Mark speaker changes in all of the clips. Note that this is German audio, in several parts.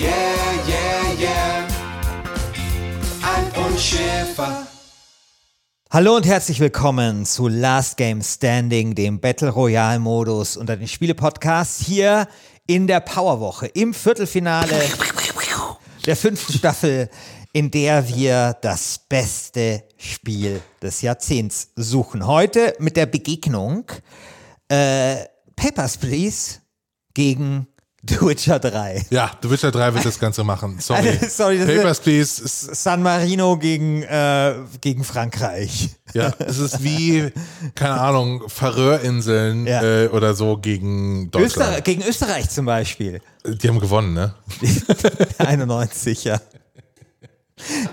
Speaker 1: yeah, yeah, yeah. Alf und.
Speaker 2: Hallo und herzlich willkommen zu Last Game Standing, dem Battle Royale Modus unter den Spiele-Podcasts hier in der Powerwoche im Viertelfinale der fünften Staffel, in der wir das beste Spiel des Jahrzehnts suchen. Heute mit der Begegnung äh, Papers, Please gegen The Witcher 3.
Speaker 3: Ja, The Witcher 3 wird das Ganze machen. Sorry.
Speaker 2: Also, sorry, das
Speaker 3: Papers,
Speaker 2: ist
Speaker 3: Please.
Speaker 2: San Marino gegen, äh, gegen Frankreich.
Speaker 3: ja, es ist wie, keine Ahnung, Färöerinseln
Speaker 2: Ja.
Speaker 3: äh, oder so gegen Deutschland.
Speaker 2: Öster gegen Österreich zum Beispiel.
Speaker 3: Die haben gewonnen, ne?
Speaker 2: 91, ja.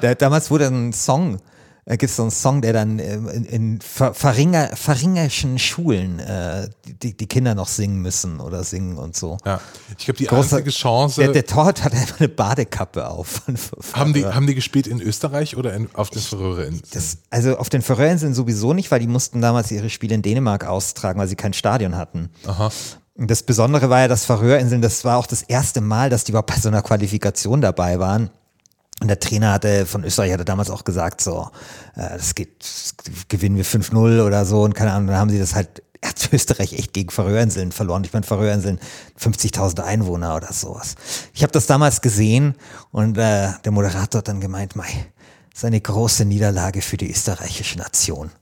Speaker 2: Da, damals wurde ein Song, da gibt es so einen Song, der dann ähm, in, in ver, verringer, verringerischen Schulen äh, die, die Kinder noch singen müssen oder singen und so.
Speaker 3: Ja. Ich glaube, die
Speaker 2: Großer-
Speaker 3: einzige Chance.
Speaker 2: Der, der Torwart hat einfach eine Badekappe auf.
Speaker 3: haben, die, haben die gespielt in Österreich oder in, auf den Färöerinseln?
Speaker 2: Also auf den Färöerinseln sowieso nicht, weil die mussten damals ihre Spiele in Dänemark austragen, weil sie kein Stadion hatten.
Speaker 3: Aha.
Speaker 2: Und Das Besondere war ja, dass Färöerinseln, das war auch das erste Mal, dass die überhaupt bei so einer Qualifikation dabei waren. Und der Trainer hatte von Österreich hatte damals auch gesagt, so, äh, das geht, das gewinnen wir 5-0 oder so und keine Ahnung, dann haben sie das halt, hat Österreich echt gegen Färöerinseln verloren. Ich meine, Färöerinseln 50.000 Einwohner oder sowas. Ich habe das damals gesehen und äh, der Moderator hat dann gemeint, mei, das ist eine große Niederlage für die österreichische Nation.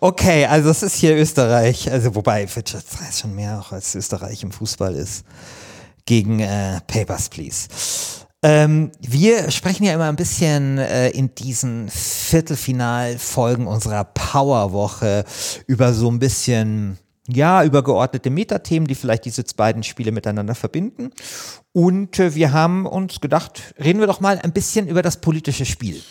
Speaker 2: Okay, also es ist hier Österreich, also wobei Witcher 3 ist schon mehr auch als Österreich im Fußball ist, gegen äh, Papers, Please. Ähm, wir sprechen ja immer ein bisschen äh, in diesen Viertelfinalfolgen unserer Powerwoche über so ein bisschen, ja, übergeordnete Metathemen, die vielleicht diese beiden Spiele miteinander verbinden. Und äh, wir haben uns gedacht, reden wir doch mal ein bisschen über das politische Spiel.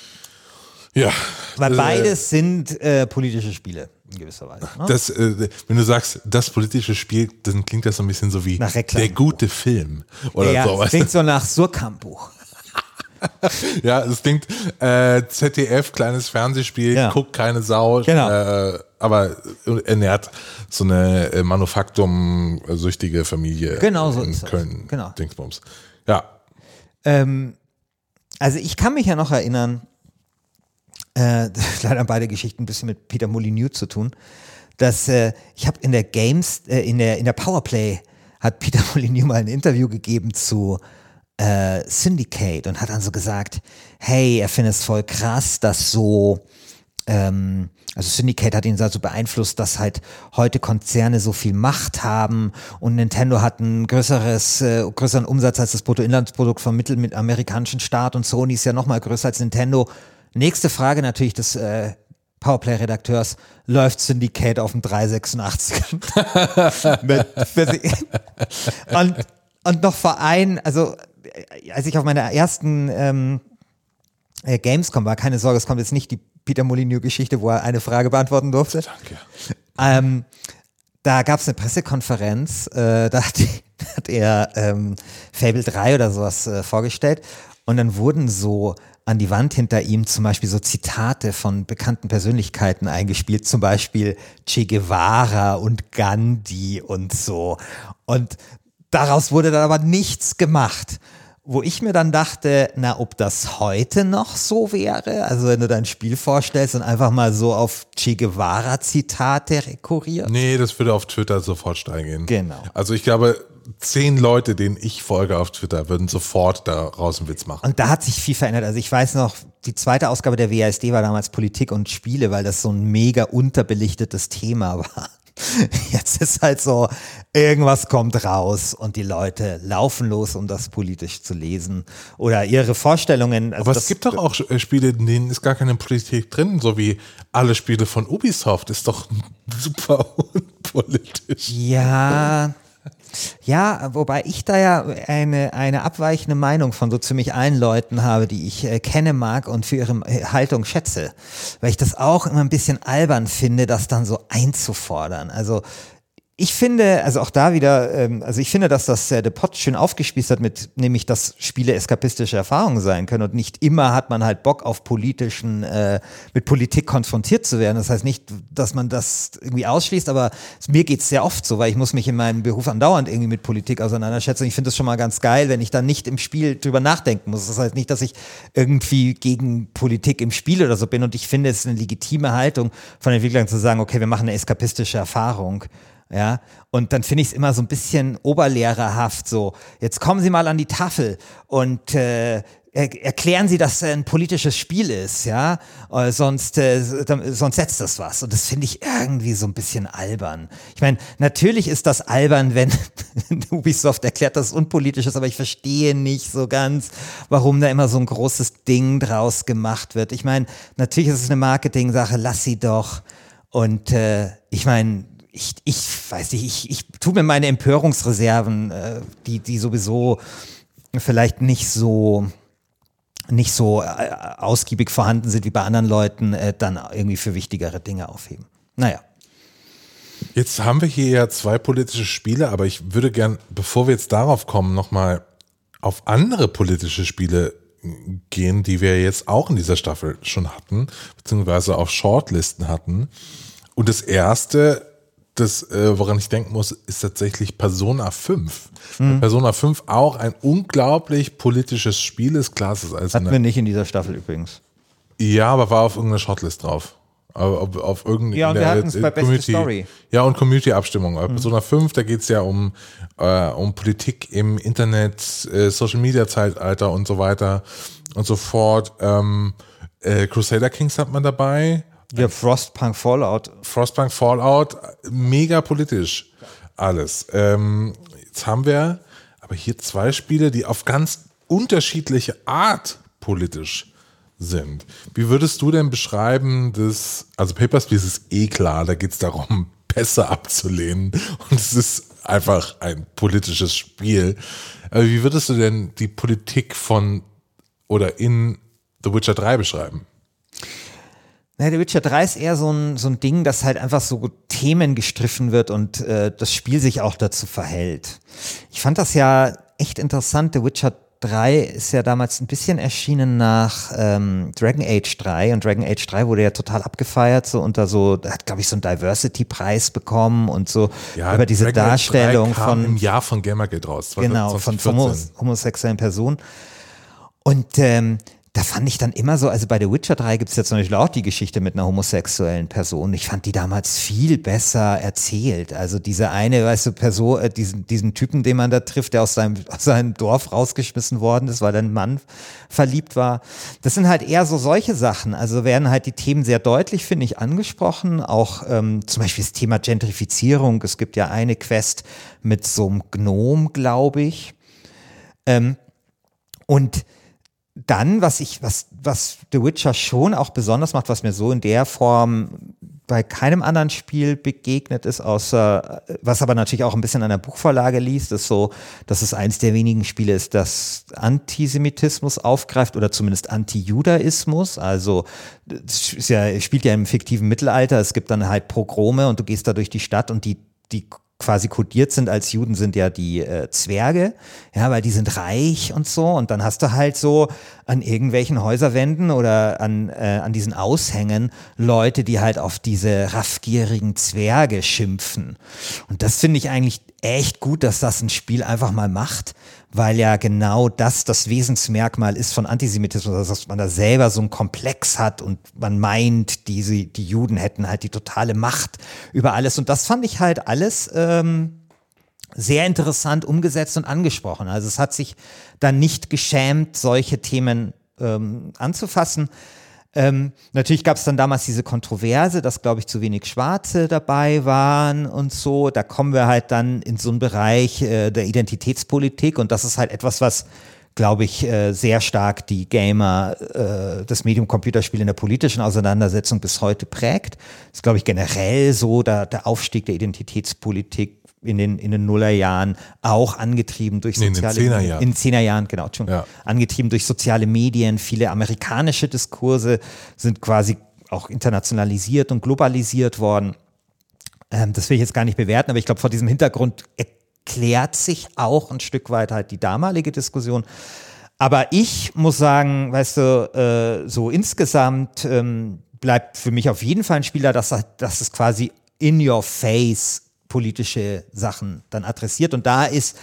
Speaker 3: Ja.
Speaker 2: Weil
Speaker 3: Äh,
Speaker 2: beides sind äh, politische Spiele in gewisser Weise. Ne?
Speaker 3: Das, äh, wenn du sagst, das politische Spiel, dann klingt das so ein bisschen so wie der gute Film oder
Speaker 2: ja,
Speaker 3: so.
Speaker 2: das
Speaker 3: weißt du?
Speaker 2: klingt so nach Surkamp-Buch.
Speaker 3: Ja, es klingt äh, ZDF, kleines Fernsehspiel,
Speaker 2: Ja.
Speaker 3: guckt keine Sau,
Speaker 2: Genau.
Speaker 3: äh, aber ernährt so eine äh, Manufaktum-süchtige Familie
Speaker 2: Genau so
Speaker 3: in
Speaker 2: ist das.
Speaker 3: Köln.
Speaker 2: Genau.
Speaker 3: Dingsbums. Ja,
Speaker 2: Ähm, also ich kann mich ja noch erinnern, äh, leider beide Geschichten ein bisschen mit Peter Molyneux zu tun, dass äh, ich habe in der Games, äh, in der in der Powerplay hat Peter Molyneux mal ein Interview gegeben zu äh, Syndicate und hat dann so gesagt, hey, er findet es voll krass, dass so ähm, also Syndicate hat ihn so beeinflusst, dass halt heute Konzerne so viel Macht haben und Nintendo hat ein größeres, äh, größeren Umsatz als das Bruttoinlandsprodukt vom mittelamerikanischen Staat und Sony ist ja nochmal größer als Nintendo. Nächste Frage natürlich des äh, Powerplay-Redakteurs, läuft Syndicate auf dem 386? Mit- und, und noch vor ein, also äh, als ich auf meiner ersten ähm, äh, Gamescom war, keine Sorge, es kommt jetzt nicht die Peter Molyneux-Geschichte, wo er eine Frage beantworten durfte.
Speaker 3: danke.
Speaker 2: Ähm, da gab es eine Pressekonferenz, äh, da hat, hat er ähm, Fable 3 oder sowas äh, vorgestellt und dann wurden so an die Wand hinter ihm zum Beispiel so Zitate von bekannten Persönlichkeiten eingespielt, zum Beispiel Che Guevara und Gandhi und so. Und daraus wurde dann aber nichts gemacht. Wo ich mir dann dachte, na, ob das heute noch so wäre, also wenn du dein Spiel vorstellst und einfach mal so auf Che Guevara Zitate rekurrierst.
Speaker 3: Nee, das würde auf Twitter sofort steil gehen.
Speaker 2: Genau.
Speaker 3: Also ich glaube, zehn Leute, denen ich folge auf Twitter, würden sofort daraus einen Witz machen.
Speaker 2: Und da hat sich viel verändert. Also ich weiß noch, die zweite Ausgabe der WASD war damals Politik und Spiele, weil das so ein mega unterbelichtetes Thema war. Jetzt ist halt so, irgendwas kommt raus und die Leute laufen los, um das politisch zu lesen oder ihre Vorstellungen.
Speaker 3: Also Aber es gibt doch auch äh, Spiele, in denen ist gar keine Politik drin, so wie alle Spiele von Ubisoft, ist doch super unpolitisch.
Speaker 2: Ja, ja, wobei ich da ja eine, eine abweichende Meinung von so ziemlich allen Leuten habe, die ich äh, kenne mag und für ihre äh, Haltung schätze. Weil ich das auch immer ein bisschen albern finde, das dann so einzufordern. Also ich finde, also auch da wieder, ähm, also ich finde, dass das äh, der Pot schön aufgespießt hat mit, nämlich, dass Spiele eskapistische Erfahrungen sein können und nicht immer hat man halt Bock auf politischen, äh, mit Politik konfrontiert zu werden. Das heißt nicht, dass man das irgendwie ausschließt, aber mir geht's sehr oft so, weil ich muss mich in meinem Beruf andauernd irgendwie mit Politik auseinanderschätzen. Ich finde es schon mal ganz geil, wenn ich dann nicht im Spiel drüber nachdenken muss. Das heißt nicht, dass ich irgendwie gegen Politik im Spiel oder so bin und ich finde, es ist eine legitime Haltung von Entwicklern zu sagen, okay, wir machen eine eskapistische Erfahrung. Ja, und dann finde ich es immer so ein bisschen oberlehrerhaft, so, jetzt kommen Sie mal an die Tafel und äh, erklären Sie, dass ein politisches Spiel ist, ja, äh, sonst, äh, sonst setzt das was. Und das finde ich irgendwie so ein bisschen albern. Ich meine, natürlich ist das albern, wenn Ubisoft erklärt, dass es unpolitisch ist, aber ich verstehe nicht so ganz, warum da immer so ein großes Ding draus gemacht wird. Ich meine, natürlich ist es eine Marketing-Sache, lass sie doch. Und äh, ich meine, ich, ich weiß nicht, ich, ich tue mir meine Empörungsreserven, äh, die, die sowieso vielleicht nicht so nicht so äh, ausgiebig vorhanden sind wie bei anderen Leuten, äh, dann irgendwie für wichtigere Dinge aufheben. Naja.
Speaker 3: Jetzt haben wir hier ja zwei politische Spiele, aber ich würde gern, bevor wir jetzt darauf kommen, nochmal auf andere politische Spiele gehen, die wir jetzt auch in dieser Staffel schon hatten, beziehungsweise auf Shortlisten hatten. Und das erste das, äh, woran ich denken muss, ist tatsächlich Persona 5. Mhm. Persona 5 auch ein unglaublich politisches Spiel ist. Klar, es ist
Speaker 2: als Hatten wir nicht in dieser Staffel übrigens.
Speaker 3: Ja, aber war auf irgendeiner Shotlist drauf. Auf, auf irgendeine
Speaker 2: ja, und wir hatten es bei Community, Story.
Speaker 3: Ja, und Community-Abstimmung. Mhm. Persona 5, da geht es ja um, äh, um Politik im Internet, äh, Social-Media-Zeitalter und so weiter und so fort. Ähm, äh, Crusader Kings hat man dabei.
Speaker 2: Ja, Frostpunk Fallout.
Speaker 3: Frostpunk Fallout, mega politisch alles. Ähm, jetzt haben wir aber hier zwei Spiele, die auf ganz unterschiedliche Art politisch sind. Wie würdest du denn beschreiben, dass, also Papers, Please ist eh klar, da geht es darum, Pässe abzulehnen und es ist einfach ein politisches Spiel. Aber wie würdest du denn die Politik von oder in The Witcher 3 beschreiben?
Speaker 2: Na, The Witcher 3 ist eher so ein, so ein Ding, das halt einfach so Themen gestriffen wird und äh, das Spiel sich auch dazu verhält. Ich fand das ja echt interessant. The Witcher 3 ist ja damals ein bisschen erschienen nach ähm, Dragon Age 3 und Dragon Age 3 wurde ja total abgefeiert so unter so, hat glaube ich so einen Diversity-Preis bekommen und so ja, über diese Dragon Darstellung von
Speaker 3: im Jahr von Gamergate raus.
Speaker 2: Genau, von homosexuellen Personen. Und ähm, da fand ich dann immer so, also bei The Witcher 3 gibt es zum Beispiel auch die Geschichte mit einer homosexuellen Person. Ich fand die damals viel besser erzählt. Also diese eine, weißt du, Person, äh, diesen, diesen Typen, den man da trifft, der aus seinem, aus seinem Dorf rausgeschmissen worden ist, weil ein Mann verliebt war. Das sind halt eher so solche Sachen. Also werden halt die Themen sehr deutlich, finde ich, angesprochen. Auch ähm, zum Beispiel das Thema Gentrifizierung. Es gibt ja eine Quest mit so einem Gnom, glaube ich. Ähm, und dann, was ich, was, was The Witcher schon auch besonders macht, was mir so in der Form bei keinem anderen Spiel begegnet ist, außer, was aber natürlich auch ein bisschen an der Buchvorlage liest, ist so, dass es eins der wenigen Spiele ist, das Antisemitismus aufgreift oder zumindest Antijudaismus. Also, es ja, spielt ja im fiktiven Mittelalter. Es gibt dann halt Pogrome und du gehst da durch die Stadt und die, die quasi kodiert sind als Juden, sind ja die äh, Zwerge, ja, weil die sind reich und so. Und dann hast du halt so an irgendwelchen Häuserwänden oder an, äh, an diesen Aushängen Leute, die halt auf diese raffgierigen Zwerge schimpfen. Und das finde ich eigentlich echt gut, dass das ein Spiel einfach mal macht, weil ja genau das das Wesensmerkmal ist von Antisemitismus, also dass man da selber so einen Komplex hat und man meint, diese, die Juden hätten halt die totale Macht über alles. Und das fand ich halt alles ähm, sehr interessant umgesetzt und angesprochen. Also es hat sich dann nicht geschämt, solche Themen ähm, anzufassen. Ähm, natürlich gab es dann damals diese Kontroverse, dass, glaube ich, zu wenig Schwarze dabei waren und so. Da kommen wir halt dann in so einen Bereich äh, der Identitätspolitik und das ist halt etwas, was glaube ich, äh, sehr stark die Gamer, äh, das Medium Computerspiel in der politischen Auseinandersetzung bis heute prägt. Das ist, glaube ich, generell so der, der Aufstieg der Identitätspolitik in den, in den Nullerjahren auch angetrieben durch
Speaker 3: Nee,
Speaker 2: soziale
Speaker 3: in den Zehnerjahren.
Speaker 2: in Zehnerjahren, genau,
Speaker 3: Ja.
Speaker 2: angetrieben durch soziale Medien. Viele amerikanische Diskurse sind quasi auch internationalisiert und globalisiert worden. Ähm, das will ich jetzt gar nicht bewerten, aber ich glaube, vor diesem Hintergrund erklärt sich auch ein Stück weit halt die damalige Diskussion. Aber ich muss sagen, weißt du, äh, so insgesamt ähm, bleibt für mich auf jeden Fall ein Spieler, dass, dass es quasi in your face politische Sachen dann adressiert. Und da ist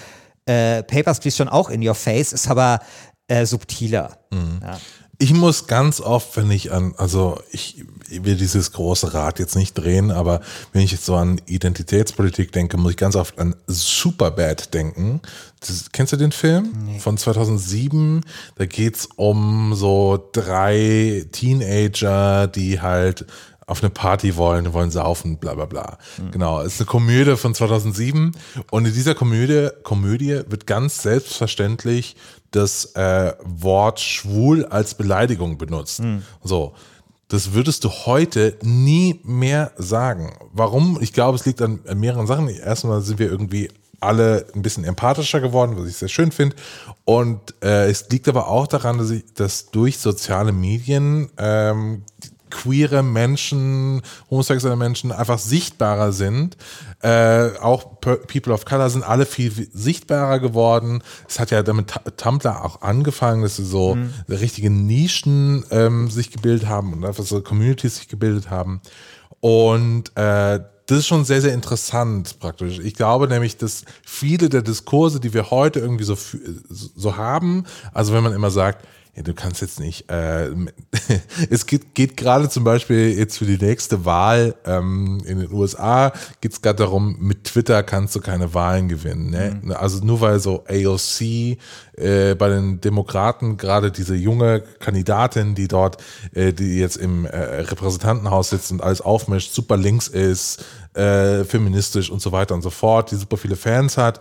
Speaker 2: äh, Papers, Please schon auch in your face, ist aber äh, subtiler. Ja.
Speaker 3: Ich muss ganz oft, wenn ich an, also ich, ich will dieses große Rad jetzt nicht drehen, aber wenn ich jetzt so an Identitätspolitik denke, muss ich ganz oft an Superbad denken. Das, kennst du den Film von 2007? Da geht's um so drei Teenager, die halt auf eine Party wollen, wollen saufen, bla bla bla. Genau, es ist eine Komödie von 2007 und in dieser Komödie, Komödie wird ganz selbstverständlich das äh, Wort schwul als Beleidigung benutzt. So, das würdest du heute nie mehr sagen. Warum? Ich glaube, es liegt an, an mehreren Sachen. Erstmal sind wir irgendwie alle ein bisschen empathischer geworden, was ich sehr schön finde. Und äh, es liegt aber auch daran, dass, ich, dass durch soziale Medien ähm, queere Menschen, homosexuelle Menschen einfach sichtbarer sind. Äh, auch People of Color sind alle viel sichtbarer geworden. Es hat ja damit Tumblr auch angefangen, dass sie so richtige Nischen ähm, sich gebildet haben und einfach so Communities sich gebildet haben. Und äh, das ist schon sehr, sehr interessant praktisch. Ich glaube nämlich, dass viele der Diskurse, die wir heute irgendwie so, so haben, also wenn man immer sagt, ja, du kannst jetzt nicht, äh, es geht, geht gerade zum Beispiel jetzt für die nächste Wahl ähm, in den USA, geht es gerade darum, mit Twitter kannst du keine Wahlen gewinnen. Ne? Also nur weil so AOC äh, bei den Demokraten gerade diese junge Kandidatin, die dort, äh, die jetzt im äh, Repräsentantenhaus sitzt und alles aufmischt, super links ist, äh, feministisch und so weiter und so fort, die super viele Fans hat.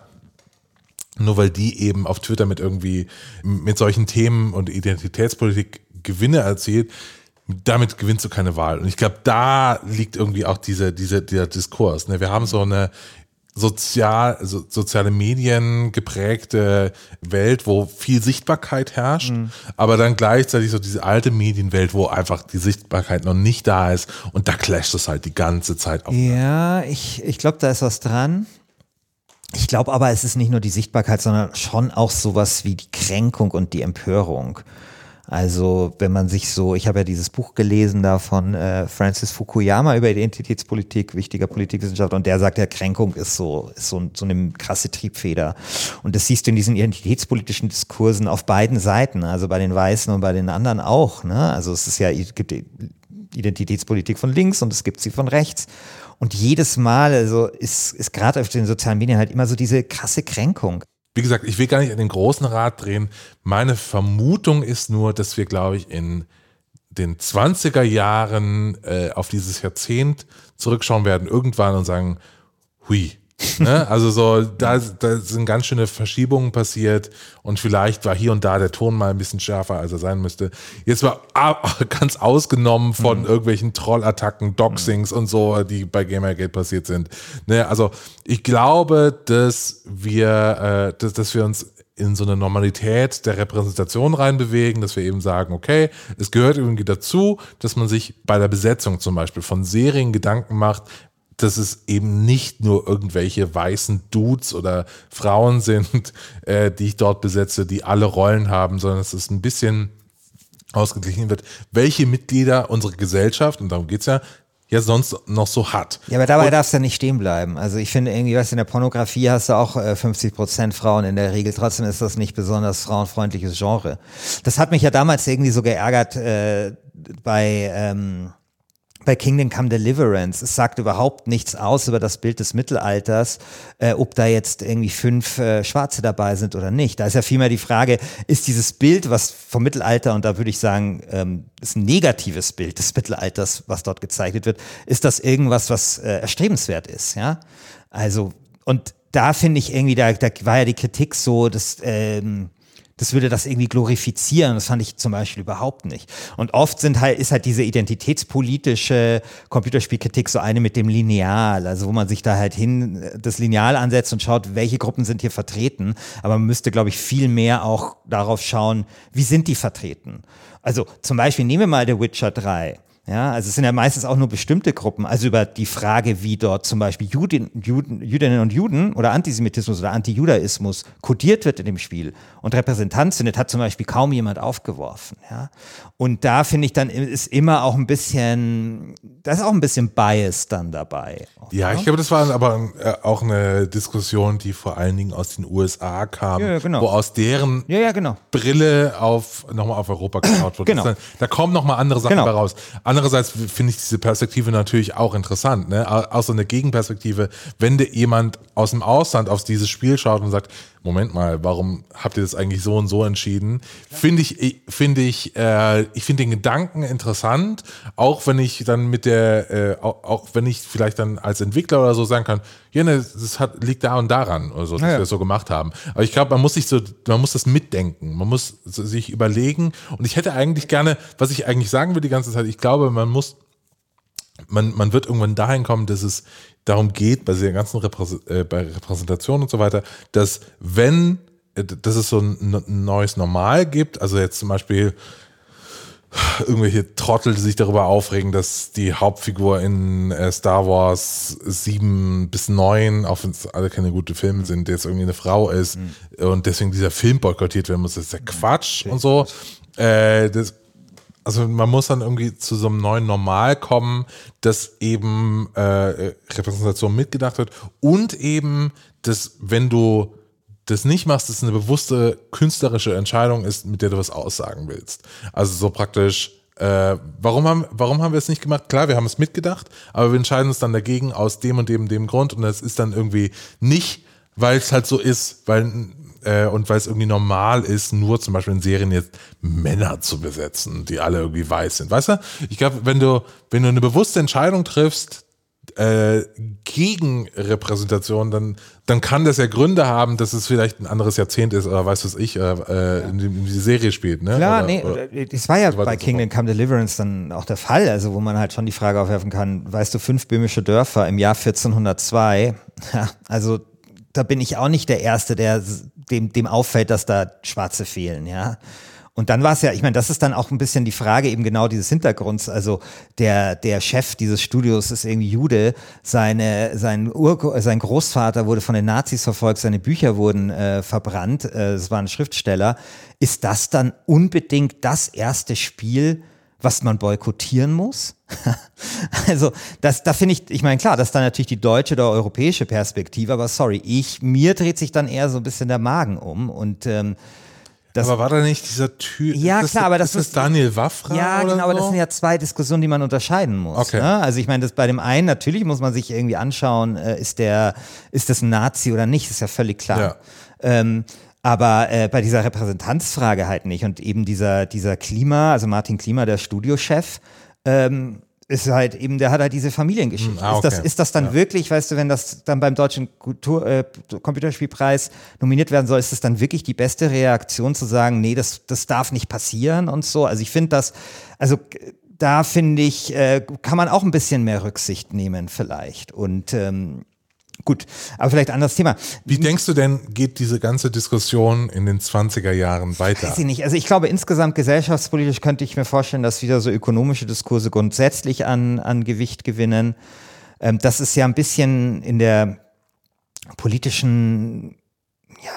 Speaker 3: Nur weil die eben auf Twitter mit irgendwie, mit solchen Themen und Identitätspolitik Gewinne erzielt, damit gewinnst du keine Wahl. Und ich glaube, da liegt irgendwie auch dieser, dieser, dieser Diskurs. Ne? Wir haben so eine sozial, so, soziale Medien geprägte Welt, wo viel Sichtbarkeit herrscht, aber dann gleichzeitig so diese alte Medienwelt, wo einfach die Sichtbarkeit noch nicht da ist und da clasht es halt die ganze Zeit auf.
Speaker 2: Ja, ich, ich glaube, da ist was dran. Ich glaube aber, es ist nicht nur die Sichtbarkeit, sondern schon auch sowas wie die Kränkung und die Empörung. Also wenn man sich so, ich habe ja dieses Buch gelesen da von äh, Francis Fukuyama über Identitätspolitik, wichtiger Politikwissenschaftler, und der sagt, ja, Kränkung ist so, ist so, so eine krasse Triebfeder. Und das siehst du in diesen identitätspolitischen Diskursen auf beiden Seiten, also bei den Weißen und bei den anderen auch. Ne? Also es ist ja, es gibt Identitätspolitik von links und es gibt sie von rechts. Und jedes Mal, also ist, ist gerade auf den sozialen Medien halt immer so diese krasse Kränkung.
Speaker 3: Wie gesagt, ich will gar nicht an den großen Rad drehen. Meine Vermutung ist nur, dass wir, glaube ich, in den 20er Jahren äh, auf dieses Jahrzehnt zurückschauen werden irgendwann und sagen, hui. Ne? Also so, da, da sind ganz schöne Verschiebungen passiert und vielleicht war hier und da der Ton mal ein bisschen schärfer, als er sein müsste. Jetzt war ganz ausgenommen von irgendwelchen Trollattacken, Doxings und so, die bei Gamergate passiert sind. Ne? Also ich glaube, dass wir, äh, dass, dass wir uns in so eine Normalität der Repräsentation reinbewegen, dass wir eben sagen, okay, es gehört irgendwie dazu, dass man sich bei der Besetzung zum Beispiel von Serien Gedanken macht, dass es eben nicht nur irgendwelche weißen Dudes oder Frauen sind, äh, die ich dort besetze, die alle Rollen haben, sondern dass es ein bisschen ausgeglichen wird, welche Mitglieder unsere Gesellschaft, und darum geht's ja, ja sonst noch so hat.
Speaker 2: Ja, aber dabei darfst du nicht stehen bleiben. Also ich finde irgendwie, was in der Pornografie hast du auch äh, 50 Prozent Frauen in der Regel. Trotzdem ist das nicht besonders frauenfreundliches Genre. Das hat mich ja damals irgendwie so geärgert äh, bei ähm, bei Kingdom Come Deliverance. Es sagt überhaupt nichts aus über das Bild des Mittelalters, äh, ob da jetzt irgendwie fünf äh, Schwarze dabei sind oder nicht. Da ist ja vielmehr die Frage, ist dieses Bild, was vom Mittelalter, und da würde ich sagen, ähm, ist ein negatives Bild des Mittelalters, was dort gezeichnet wird, ist das irgendwas, was äh, erstrebenswert ist, ja? Also, und da finde ich irgendwie, da, da war ja die Kritik so, dass ähm, das würde das irgendwie glorifizieren. Das fand ich zum Beispiel überhaupt nicht. Und oft sind halt, ist halt diese identitätspolitische Computerspielkritik so eine mit dem Lineal, also wo man sich da halt hin das Lineal ansetzt und schaut, welche Gruppen sind hier vertreten. Aber man müsste, glaube ich, viel mehr auch darauf schauen, wie sind die vertreten. Also zum Beispiel nehmen wir mal The Witcher 3. Ja, also es sind ja meistens auch nur bestimmte Gruppen. Also über die Frage, wie dort zum Beispiel Juden, Juden, Jüdinnen und Juden oder Antisemitismus oder Antijudaismus kodiert wird in dem Spiel und Repräsentant sind, hat zum Beispiel kaum jemand aufgeworfen. Ja, und da finde ich dann ist immer auch ein bisschen, da ist auch ein bisschen Bias dann dabei.
Speaker 3: Ja, ich glaube, das war aber äh, auch eine Diskussion, die vor allen Dingen aus den USA kam,
Speaker 2: Ja, ja, genau.
Speaker 3: wo aus deren
Speaker 2: Ja, genau.
Speaker 3: Brille auf nochmal auf Europa geschaut wird.
Speaker 2: Genau.
Speaker 3: Dann, da kommen nochmal andere Sachen
Speaker 2: Genau.
Speaker 3: raus. Andererseits finde ich diese Perspektive natürlich auch interessant, ne? Au- Aus so einer Gegenperspektive, wenn dir jemand aus dem Ausland auf dieses Spiel schaut und sagt, Moment mal, warum habt ihr das eigentlich so und so entschieden? Finde ich, finde ich, äh, ich finde den Gedanken interessant, auch wenn ich dann mit der, äh, auch, auch wenn ich vielleicht dann als Entwickler oder so sagen kann, ja, ne, das hat, liegt da und daran, oder so, dass
Speaker 2: Ja, ja.
Speaker 3: wir das so gemacht haben. Aber ich glaube, man muss sich so, man muss das mitdenken, man muss sich überlegen. Und ich hätte eigentlich gerne, was ich eigentlich sagen will die ganze Zeit, ich glaube, man muss man, man wird irgendwann dahin kommen, dass es darum geht, bei dieser ganzen Repräs äh, bei Repräsentation und so weiter, dass wenn, äh, dass es so ein, ein neues Normal gibt, also jetzt zum Beispiel irgendwelche Trottel, die sich darüber aufregen, dass die Hauptfigur in äh, Star Wars 7 bis 9, auch wenn es alle keine gute Filme sind, jetzt irgendwie eine Frau ist und deswegen dieser Film boykottiert werden muss, das ist ja Quatsch und so. Äh, das, also man muss dann irgendwie zu so einem neuen Normal kommen, dass eben äh, Repräsentation mitgedacht wird und eben, dass wenn du das nicht machst, es eine bewusste künstlerische Entscheidung ist, mit der du was aussagen willst. Also so praktisch, äh, warum, haben, warum haben wir es nicht gemacht? Klar, wir haben es mitgedacht, aber wir entscheiden uns dann dagegen aus dem und dem, dem Grund und das ist dann irgendwie nicht, weil es halt so ist, weil äh, und weil es irgendwie normal ist, nur zum Beispiel in Serien jetzt Männer zu besetzen, die alle irgendwie weiß sind. Weißt du? Ich glaube, wenn du, wenn du eine bewusste Entscheidung triffst, äh, gegen Repräsentation, dann, dann kann das ja Gründe haben, dass es vielleicht ein anderes Jahrzehnt ist oder weiß was ich, äh, äh, in, die, in die Serie spielt. Ne?
Speaker 2: Klar,
Speaker 3: oder,
Speaker 2: nee,
Speaker 3: oder,
Speaker 2: das war ja
Speaker 3: so
Speaker 2: bei Kingdom Come Deliverance dann auch der Fall, also wo man halt schon die Frage aufwerfen kann, weißt du, fünf böhmische Dörfer im Jahr 1402, ja, also da bin ich auch nicht der Erste, der dem, dem auffällt, dass da Schwarze fehlen, ja. Und dann war es ja, ich meine, das ist dann auch ein bisschen die Frage eben genau dieses Hintergrunds. Also der, der Chef dieses Studios ist irgendwie Jude. Seine, sein, Ur, sein Großvater wurde von den Nazis verfolgt, seine Bücher wurden äh, verbrannt. Äh, es war ein Schriftsteller. Ist das dann unbedingt das erste Spiel, was man boykottieren muss? also, das, da finde ich, ich meine, klar, das ist dann natürlich die deutsche oder europäische Perspektive, aber sorry, ich, mir dreht sich dann eher so ein bisschen der Magen um und ähm, das,
Speaker 3: aber war da nicht dieser Typ?
Speaker 2: Ja,
Speaker 3: ist
Speaker 2: klar, aber das
Speaker 3: ist das
Speaker 2: ist-
Speaker 3: Daniel Waffra?
Speaker 2: ja, genau, aber
Speaker 3: so?
Speaker 2: das sind ja zwei Diskussionen, die man unterscheiden muss.
Speaker 3: Okay.
Speaker 2: Ne? Also ich meine, das bei dem einen natürlich muss man sich irgendwie anschauen, äh, ist der, ist das ein Nazi oder nicht, ist ja völlig klar.
Speaker 3: Ja.
Speaker 2: Ähm, aber äh, bei dieser Repräsentanzfrage halt nicht. Und eben dieser, dieser Klima, also Martin Klima, der Studiochef, ähm, ist halt eben, der hat halt diese Familiengeschichte.
Speaker 3: Hm, ah,
Speaker 2: ist, das,
Speaker 3: okay.
Speaker 2: ist das dann wirklich, weißt du, wenn das dann beim Deutschen Kultur, äh, Computerspielpreis nominiert werden soll, ist das dann wirklich die beste Reaktion zu sagen, nee, das, das darf nicht passieren und so? Also ich finde das, also äh, da finde ich, äh, kann man auch ein bisschen mehr Rücksicht nehmen vielleicht. Und ähm, gut, aber vielleicht anderes Thema.
Speaker 3: Wie denkst du denn, geht diese ganze Diskussion in den 20er Jahren weiter?
Speaker 2: Weiß ich nicht. Also ich glaube, insgesamt gesellschaftspolitisch könnte ich mir vorstellen, dass wieder so ökonomische Diskurse grundsätzlich an, an Gewicht gewinnen. Ähm, das ist ja ein bisschen in der politischen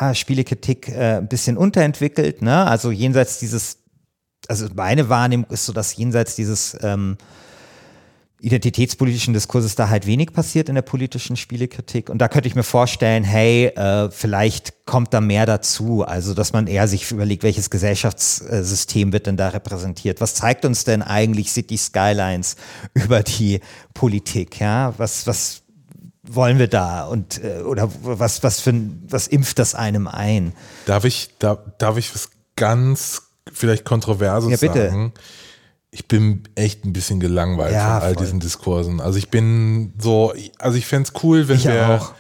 Speaker 2: ja, Spielekritik äh, ein bisschen unterentwickelt. Ne? Also jenseits dieses, also meine Wahrnehmung ist so, dass jenseits dieses ähm, identitätspolitischen Diskurs ist da halt wenig passiert in der politischen Spielekritik. Und da könnte ich mir vorstellen, hey, äh, vielleicht kommt da mehr dazu. Also, dass man eher sich überlegt, welches Gesellschaftssystem wird denn da repräsentiert? Was zeigt uns denn eigentlich City Skylines über die Politik? Ja, was, was wollen wir da? Und, äh, oder was, was für was impft das einem ein?
Speaker 3: Darf ich, da, darf ich was ganz vielleicht Kontroverses
Speaker 2: Ja, bitte.
Speaker 3: sagen? Ich bin echt ein bisschen gelangweilt
Speaker 2: Ja,
Speaker 3: von all
Speaker 2: voll.
Speaker 3: diesen Diskursen. Also ich bin so, also ich fände es cool, wenn
Speaker 2: Ich
Speaker 3: wir
Speaker 2: auch.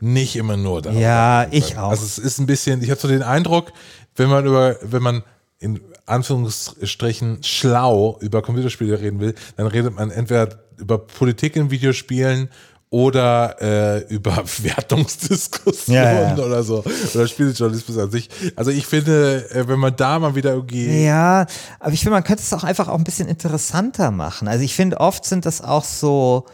Speaker 3: nicht immer nur darüber
Speaker 2: Ja, ich auch.
Speaker 3: Also es ist ein bisschen, ich habe so den Eindruck, wenn man über, wenn man in Anführungsstrichen schlau über Computerspiele reden will, dann redet man entweder über Politik in Videospielen oder äh, über Wertungsdiskussionen
Speaker 2: Ja, ja.
Speaker 3: oder so. Oder Spielejournalismus an sich. Also ich finde, äh, wenn man da mal wieder irgendwie.
Speaker 2: Ja, aber ich finde, man könnte es auch einfach auch ein bisschen interessanter machen. Also ich finde, oft sind das auch so,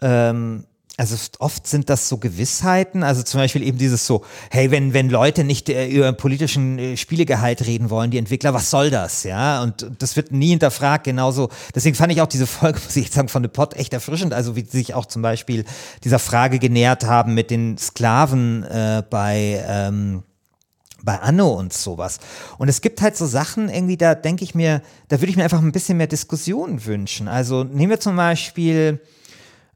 Speaker 2: ähm, also oft sind das so Gewissheiten, also zum Beispiel eben dieses so, hey, wenn, wenn Leute nicht äh, über politischen äh, Spielegehalt reden wollen, die Entwickler, was soll das, ja? Und und das wird nie hinterfragt, genauso. Deswegen fand ich auch diese Folge, muss ich sagen, von The Pod echt erfrischend, also wie sie sich auch zum Beispiel dieser Frage genähert haben mit den Sklaven äh, bei, ähm, bei Anno und sowas. Und es gibt halt so Sachen, irgendwie, da denke ich mir, da würde ich mir einfach ein bisschen mehr Diskussion wünschen. Also nehmen wir zum Beispiel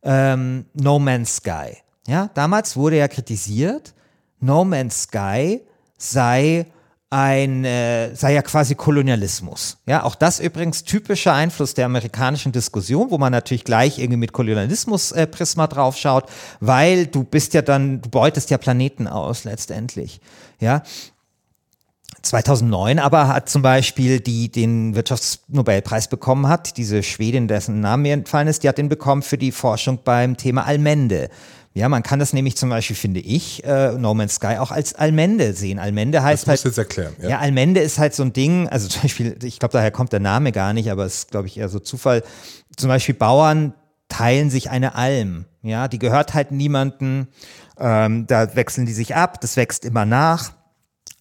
Speaker 2: ähm, No Man's Sky. Ja, damals wurde ja kritisiert, No Man's Sky sei ein, äh, sei ja quasi Kolonialismus. Ja, auch das übrigens typischer Einfluss der amerikanischen Diskussion, wo man natürlich gleich irgendwie mit Kolonialismus-Prisma äh, draufschaut, weil du bist ja dann, du beutest ja Planeten aus letztendlich. Ja, 2009 aber hat zum Beispiel die den Wirtschaftsnobelpreis bekommen hat, diese Schwedin, dessen Name mir entfallen ist, die hat den bekommen für die Forschung beim Thema Allmende. Ja, man kann das nämlich zum Beispiel, finde ich, äh, No Man's Sky auch als Allmende sehen. Allmende heißt
Speaker 3: Das
Speaker 2: halt,
Speaker 3: jetzt erklären.
Speaker 2: ja, Allmende ist halt so ein Ding, also zum Beispiel, ich glaube, daher kommt der Name gar nicht, aber es ist, glaube ich, eher so Zufall. Zum Beispiel Bauern teilen sich eine Alm, ja, die gehört halt niemanden, ähm, da wechseln die sich ab, das wächst immer nach.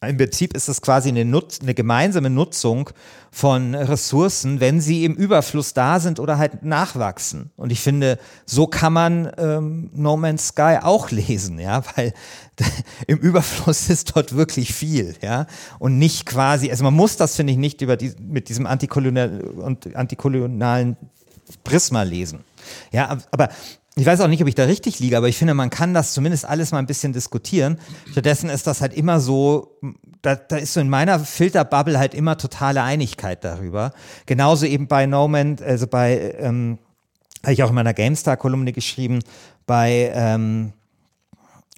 Speaker 2: Im Prinzip ist es quasi eine, Nutz, eine gemeinsame Nutzung von Ressourcen, wenn sie im Überfluss da sind oder halt nachwachsen. Und ich finde, so kann man ähm, No Man's Sky auch lesen, ja, weil im Überfluss ist dort wirklich viel, ja, und nicht quasi, also man muss das finde ich nicht über die, mit diesem antikolonial antikolonialen Prisma lesen. Ja, aber ich weiß auch nicht, ob ich da richtig liege, aber ich finde, man kann das zumindest alles mal ein bisschen diskutieren. Stattdessen ist das halt immer so, da, da ist so in meiner Filterbubble halt immer totale Einigkeit darüber. Genauso eben bei No Man, also bei, ähm, habe ich auch in meiner GameStar-Kolumne geschrieben, bei ähm,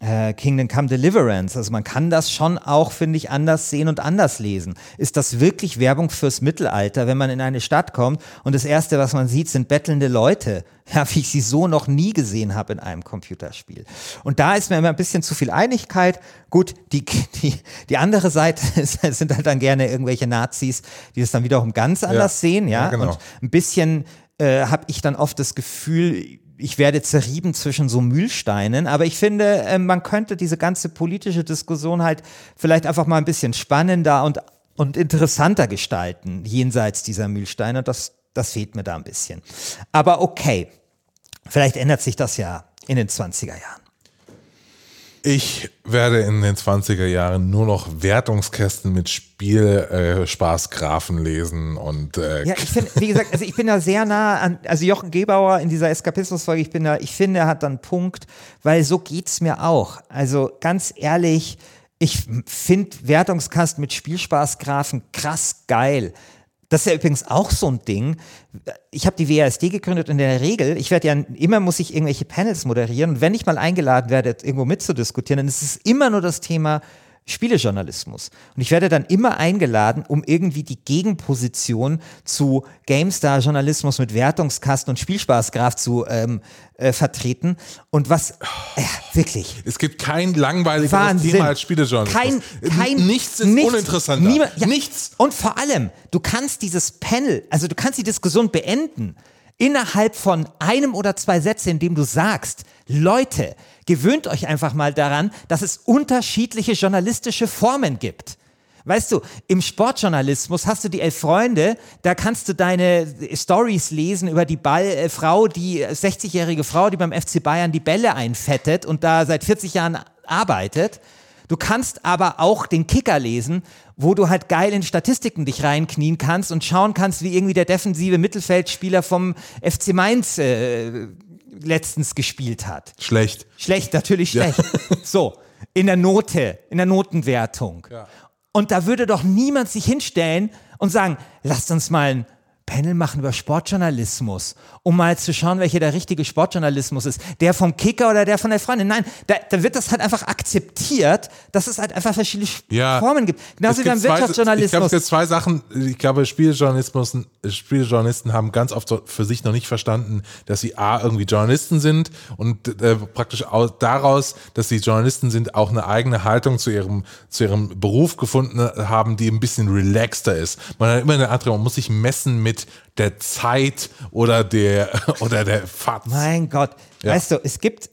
Speaker 2: äh, Kingdom Come Deliverance. Also man kann das schon auch, finde ich, anders sehen und anders lesen. Ist das wirklich Werbung fürs Mittelalter, wenn man in eine Stadt kommt und das Erste, was man sieht, sind bettelnde Leute? Ja, wie ich sie so noch nie gesehen habe in einem Computerspiel. Und da ist mir immer ein bisschen zu viel Einigkeit. Gut, die, die, die andere Seite ist, sind halt dann gerne irgendwelche Nazis, die das dann wiederum ganz anders sehen, ja.
Speaker 3: Ja, genau.
Speaker 2: Und ein bisschen äh, habe ich dann oft das Gefühl, ich werde zerrieben zwischen so Mühlsteinen, aber ich finde, äh, man könnte diese ganze politische Diskussion halt vielleicht einfach mal ein bisschen spannender und, und interessanter gestalten, jenseits dieser Mühlsteine. Das, das fehlt mir da ein bisschen. Aber okay, vielleicht ändert sich das ja in den 20er Jahren.
Speaker 3: Ich werde in den 20er Jahren nur noch Wertungskästen mit Spielspaßgrafen lesen und äh,
Speaker 2: Ja, ich finde, wie gesagt, also ich bin da sehr nah an, also Jochen Gebauer in dieser Eskapismusfolge, ich bin da, ich finde, er hat dann Punkt, weil so geht's mir auch. Also ganz ehrlich, ich finde Wertungskasten mit Spielspaßgrafen krass geil. Das ist ja übrigens auch so ein Ding. Ich habe die WASD gegründet und in der Regel, ich werde ja immer muss ich irgendwelche Panels moderieren und wenn ich mal eingeladen werde, irgendwo mitzudiskutieren, dann ist es immer nur das Thema Spielejournalismus. Und ich werde dann immer eingeladen, um irgendwie die Gegenposition zu GameStar-Journalismus mit Wertungskasten und Spielspaßgraf zu ähm, äh, vertreten. Und was, äh, wirklich,
Speaker 3: es gibt kein langweiligeres
Speaker 2: Wahnsinn.
Speaker 3: Thema als Spielejournalismus.
Speaker 2: Kein, kein,
Speaker 3: nichts ist uninteressanter.
Speaker 2: niemand- ja.
Speaker 3: Nichts.
Speaker 2: Und vor allem, du kannst dieses Panel, also du kannst die Diskussion beenden innerhalb von einem oder zwei Sätzen, indem du sagst, Leute, gewöhnt euch einfach mal daran, dass es unterschiedliche journalistische Formen gibt. Weißt du, im Sportjournalismus hast du die elf Freunde, da kannst du deine Stories lesen über die Ballfrau, die 60-jährige Frau, die beim FC Bayern die Bälle einfettet und da seit 40 Jahren arbeitet. Du kannst aber auch den Kicker lesen, wo du halt geil in Statistiken dich reinknien kannst und schauen kannst, wie irgendwie der defensive Mittelfeldspieler vom FC Mainz äh, letztens gespielt hat.
Speaker 3: Schlecht.
Speaker 2: Schlecht, natürlich schlecht. Ja. So, in der Note, in der Notenwertung. Ja. Und da würde doch niemand sich hinstellen und sagen, lasst uns mal ein Panel machen über Sportjournalismus, um mal zu schauen, welcher der richtige Sportjournalismus ist. Der vom Kicker oder der von der Freundin. Nein, da, da wird das halt einfach akzeptiert, dass es halt einfach verschiedene
Speaker 3: ja,
Speaker 2: Formen gibt. Genauso wie beim Wirtschaftsjournalismus.
Speaker 3: Ich glaube, es gibt zwei Sachen. Ich glaube, Spieljournalismus, Spieljournalisten haben ganz oft für sich noch nicht verstanden, dass sie A, irgendwie Journalisten sind und äh, praktisch aus, daraus, dass sie Journalisten sind, auch eine eigene Haltung zu ihrem, zu ihrem Beruf gefunden haben, die ein bisschen relaxter ist. Man hat immer eine andere, man muss sich messen mit der Zeit oder der oder der Fahrt.
Speaker 2: Mein Gott, ja. weißt du, es gibt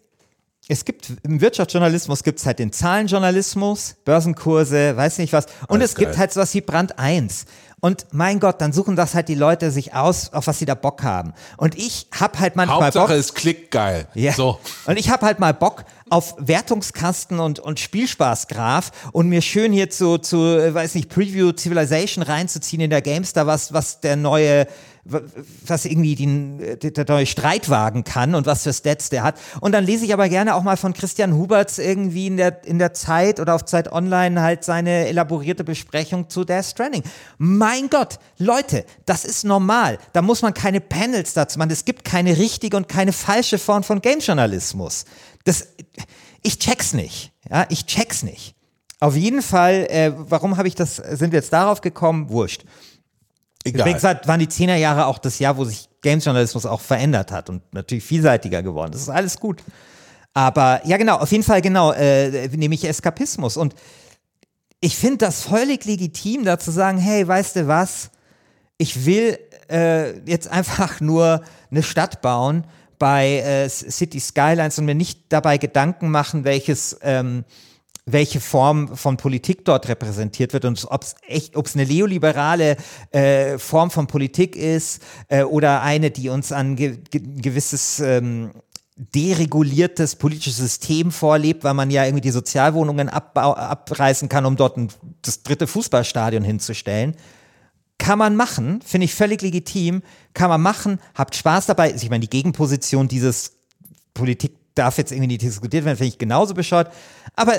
Speaker 2: es gibt im Wirtschaftsjournalismus gibt es halt den Zahlenjournalismus, Börsenkurse, weiß nicht was. Und Alles es geil. gibt halt sowas wie Brand 1. Und mein Gott, dann suchen das halt die Leute sich aus, auf was sie da Bock haben. Und ich hab halt manchmal
Speaker 3: Hauptsache
Speaker 2: Bock.
Speaker 3: ist Klick geil.
Speaker 2: Ja.
Speaker 3: So.
Speaker 2: Und ich hab halt mal Bock auf Wertungskasten und, und Spielspaßgraph und mir schön hier zu, zu, weiß nicht, Preview Civilization reinzuziehen in der GameStar, was, was der neue was irgendwie den, der neue Streitwagen kann und was für Stats der hat. Und dann lese ich aber gerne auch mal von Christian Huberts irgendwie in der, in der Zeit oder auf Zeit Online halt seine elaborierte Besprechung zu Death Stranding. Mein Gott, Leute, das ist normal. Da muss man keine Panels dazu machen. Es gibt keine richtige und keine falsche Form von Game-Journalismus. Das, ich check's nicht. Ja, ich check's nicht. Auf jeden Fall, äh, warum habe ich das, sind wir jetzt darauf gekommen? Wurscht. Egal. Übrigens waren die Zehnerjahre auch das Jahr, wo sich Games-Journalismus auch verändert hat und natürlich vielseitiger geworden. Das ist alles gut. Aber ja, genau, auf jeden Fall genau, äh, nämlich Eskapismus. Und ich finde das völlig legitim, da zu sagen, hey, weißt du was, ich will äh, jetzt einfach nur eine Stadt bauen bei äh, City Skylines und mir nicht dabei Gedanken machen, welches ähm, welche Form von Politik dort repräsentiert wird und ob es echt, ob es eine neoliberale äh, Form von Politik ist äh, oder eine, die uns an ge gewisses ähm, dereguliertes politisches System vorlebt, weil man ja irgendwie die Sozialwohnungen abreißen kann, um dort ein, das dritte Fußballstadion hinzustellen. Kann man machen, finde ich völlig legitim, kann man machen, habt Spaß dabei. Ich meine, die Gegenposition dieses Politik darf jetzt irgendwie nicht diskutiert werden, finde ich genauso bescheuert. Aber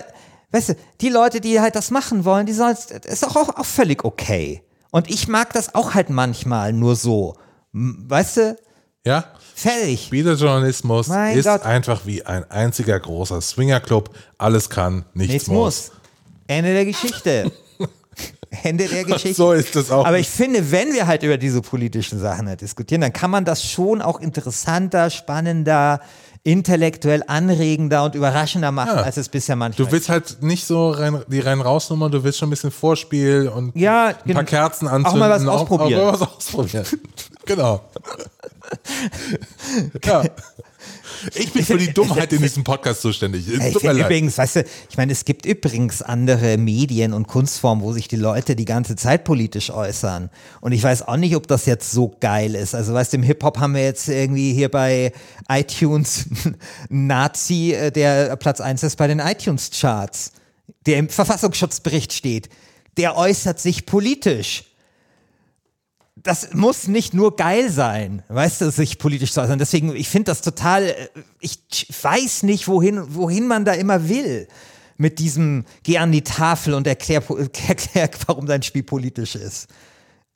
Speaker 2: weißt du, die Leute, die halt das machen wollen, die sollen, ist auch, auch, auch völlig okay. Und ich mag das auch halt manchmal nur so. Weißt du?
Speaker 3: Ja.
Speaker 2: Fertig.
Speaker 3: Spielejournalismus mein ist Gott. einfach wie ein einziger großer Swingerclub. Alles kann, nichts, nichts muss. muss.
Speaker 2: Ende der Geschichte. Ende der Geschichte.
Speaker 3: So ist das auch.
Speaker 2: Aber ich finde, wenn wir halt über diese politischen Sachen halt diskutieren, dann kann man das schon auch interessanter, spannender, intellektuell anregender und überraschender machen, ja. als es bisher manchmal
Speaker 3: Du willst halt nicht so rein, die rein rausnummern, du willst schon ein bisschen Vorspiel und
Speaker 2: ja,
Speaker 3: ein paar genau. Kerzen anzünden.
Speaker 2: Auch mal was ausprobieren.
Speaker 3: Auch, auch mal was ausprobieren. genau. Ja. Ich bin für die Dummheit in diesem Podcast zuständig.
Speaker 2: Ich übrigens, weißt du, ich meine, es gibt übrigens andere Medien und Kunstformen, wo sich die Leute die ganze Zeit politisch äußern. Und ich weiß auch nicht, ob das jetzt so geil ist. Also, weißt du, im Hip-Hop haben wir jetzt irgendwie hier bei iTunes einen Nazi, äh, der Platz 1 ist bei den iTunes-Charts, der im Verfassungsschutzbericht steht. Der äußert sich politisch das muss nicht nur geil sein, weißt du, sich politisch zu äußern. Deswegen, ich finde das total, äh, ich weiß nicht, wohin, wohin man da immer will mit diesem, geh an die Tafel und erklär, erklär warum dein Spiel politisch ist.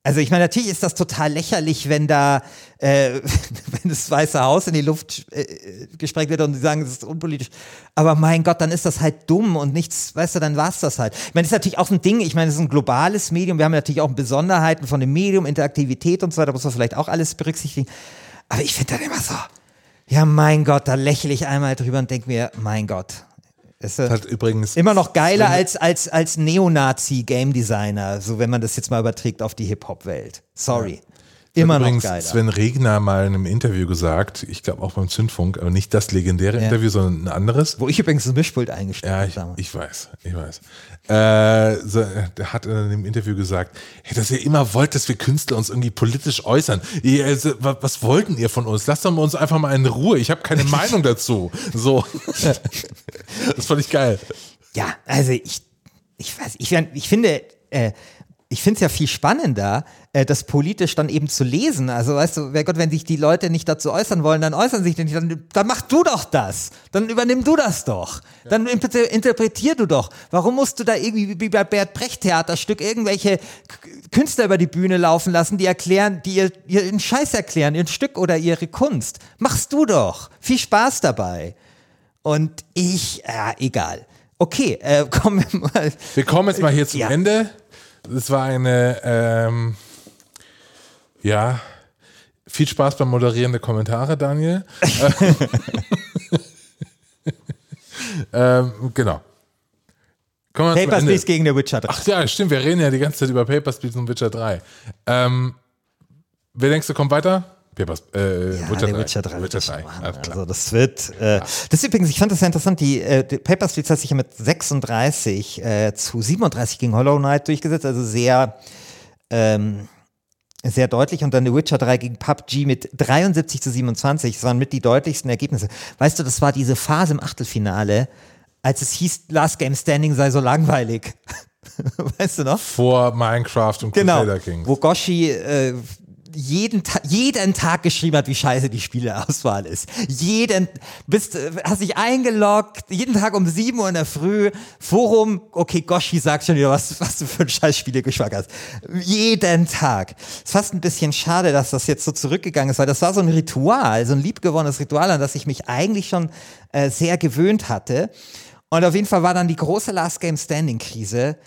Speaker 2: Also ich meine, natürlich ist das total lächerlich, wenn da, äh, wenn das Weiße Haus in die Luft äh, gesprengt wird und sie sagen, es ist unpolitisch. Aber mein Gott, dann ist das halt dumm und nichts, weißt du, dann war es das halt. Ich meine, das ist natürlich auch ein Ding, ich meine, es ist ein globales Medium, wir haben natürlich auch Besonderheiten von dem Medium, Interaktivität und so weiter, muss man vielleicht auch alles berücksichtigen. Aber ich finde dann immer so, ja mein Gott, da lächle ich einmal drüber und denke mir, mein Gott,
Speaker 3: ist hat übrigens
Speaker 2: immer noch geiler als, als, als Neonazi-Game Designer, so wenn man das jetzt mal überträgt auf die Hip-Hop-Welt. Sorry. Immer noch
Speaker 3: übrigens
Speaker 2: geiler.
Speaker 3: Sven Regner mal in einem Interview gesagt, ich glaube auch beim Zündfunk, aber nicht das legendäre
Speaker 2: Ja.
Speaker 3: Interview, sondern ein anderes.
Speaker 2: Wo ich übrigens das Mischpult eingestellt
Speaker 3: Ja,
Speaker 2: habe.
Speaker 3: ich,
Speaker 2: damals.
Speaker 3: ich weiß, ich weiß. Äh, so, der hat in dem Interview gesagt, hey, dass ihr immer wollt, dass wir Künstler uns irgendwie politisch äußern. Ihr, also, wa- was wollten ihr von uns? Lasst doch mal uns einfach mal in Ruhe. Ich habe keine Meinung dazu. So. das fand ich geil.
Speaker 2: Ja, also ich, ich weiß, ich, ich finde, äh, ich finde es ja viel spannender, äh, das politisch dann eben zu lesen. Also weißt du, wer Gott, wenn sich die Leute nicht dazu äußern wollen, dann äußern sich nicht, dann, dann mach du doch das. Dann übernimm du das doch. Dann inter- interpretier du doch. Warum musst du da irgendwie wie bei Bert Brecht Theaterstück irgendwelche Künstler über die Bühne laufen lassen, die erklären, die ihr, ihren Scheiß erklären, ihr Stück oder ihre Kunst? Machst du doch. Viel Spaß dabei. Und ich, ja, egal. Okay, äh, kommen wir mal.
Speaker 3: Wir kommen jetzt mal hier zum
Speaker 2: Ja.
Speaker 3: Ende. Es war eine, ähm, ja, viel Spaß beim Moderieren der Kommentare, Daniel. ähm, genau.
Speaker 2: Papers. Please gegen The Witcher 3.
Speaker 3: Ach ja, stimmt, wir reden ja die ganze Zeit über Papers, Please und Witcher 3. Ähm, wer denkst du, kommt weiter? Papers, äh,
Speaker 2: Ja,
Speaker 3: Witcher
Speaker 2: der
Speaker 3: 3.
Speaker 2: Witcher 3. wird
Speaker 3: Witcher
Speaker 2: das
Speaker 3: 3.
Speaker 2: schon machen.
Speaker 3: alles klar.
Speaker 2: Also das wird. Äh, Das ist übrigens, ich fand das sehr interessant. Die, äh, die Papers, Please hat sich ja mit 36 äh, zu 37 gegen Hollow Knight durchgesetzt. Also sehr. Ähm, sehr deutlich und dann The Witcher 3 gegen PUBG mit 73 zu 27. Das waren mit die deutlichsten Ergebnisse. Weißt du, das war diese Phase im Achtelfinale, als es hieß, Last Game Standing sei so langweilig. weißt du noch?
Speaker 3: Vor Minecraft und
Speaker 2: Genau.
Speaker 3: Crusader Kings.
Speaker 2: Wo Goshi äh, jeden, Ta jeden Tag geschrieben hat, wie scheiße die Spieleauswahl ist. Jeden, bist, hast dich eingeloggt, jeden Tag um 7 Uhr in der Früh, Forum, okay, Goshi sagt schon wieder, was, was du für ein scheiß Spielegeschmack hast. Jeden Tag. Ist fast ein bisschen schade, dass das jetzt so zurückgegangen ist, weil das war so ein Ritual, so ein liebgewonnenes Ritual, an das ich mich eigentlich schon äh, sehr gewöhnt hatte. Und auf jeden Fall war dann die große Last Game Standing Krise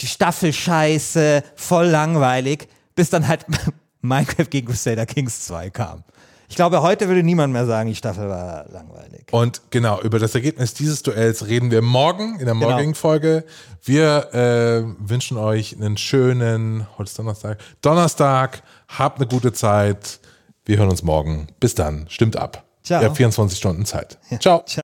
Speaker 2: die Staffel scheiße, voll langweilig, bis dann halt Minecraft gegen Crusader Kings 2 kam. Ich glaube, heute würde niemand mehr sagen, die Staffel war langweilig.
Speaker 3: Und genau, über das Ergebnis dieses Duells reden wir morgen in der
Speaker 2: Genau.
Speaker 3: morgigen Folge. Wir äh, wünschen euch einen schönen, heute ist Donnerstag, Donnerstag, habt eine gute Zeit. Wir hören uns morgen. Bis dann, stimmt ab.
Speaker 2: Ciao.
Speaker 3: Ihr habt 24 Stunden Zeit. Ciao.
Speaker 2: Ciao.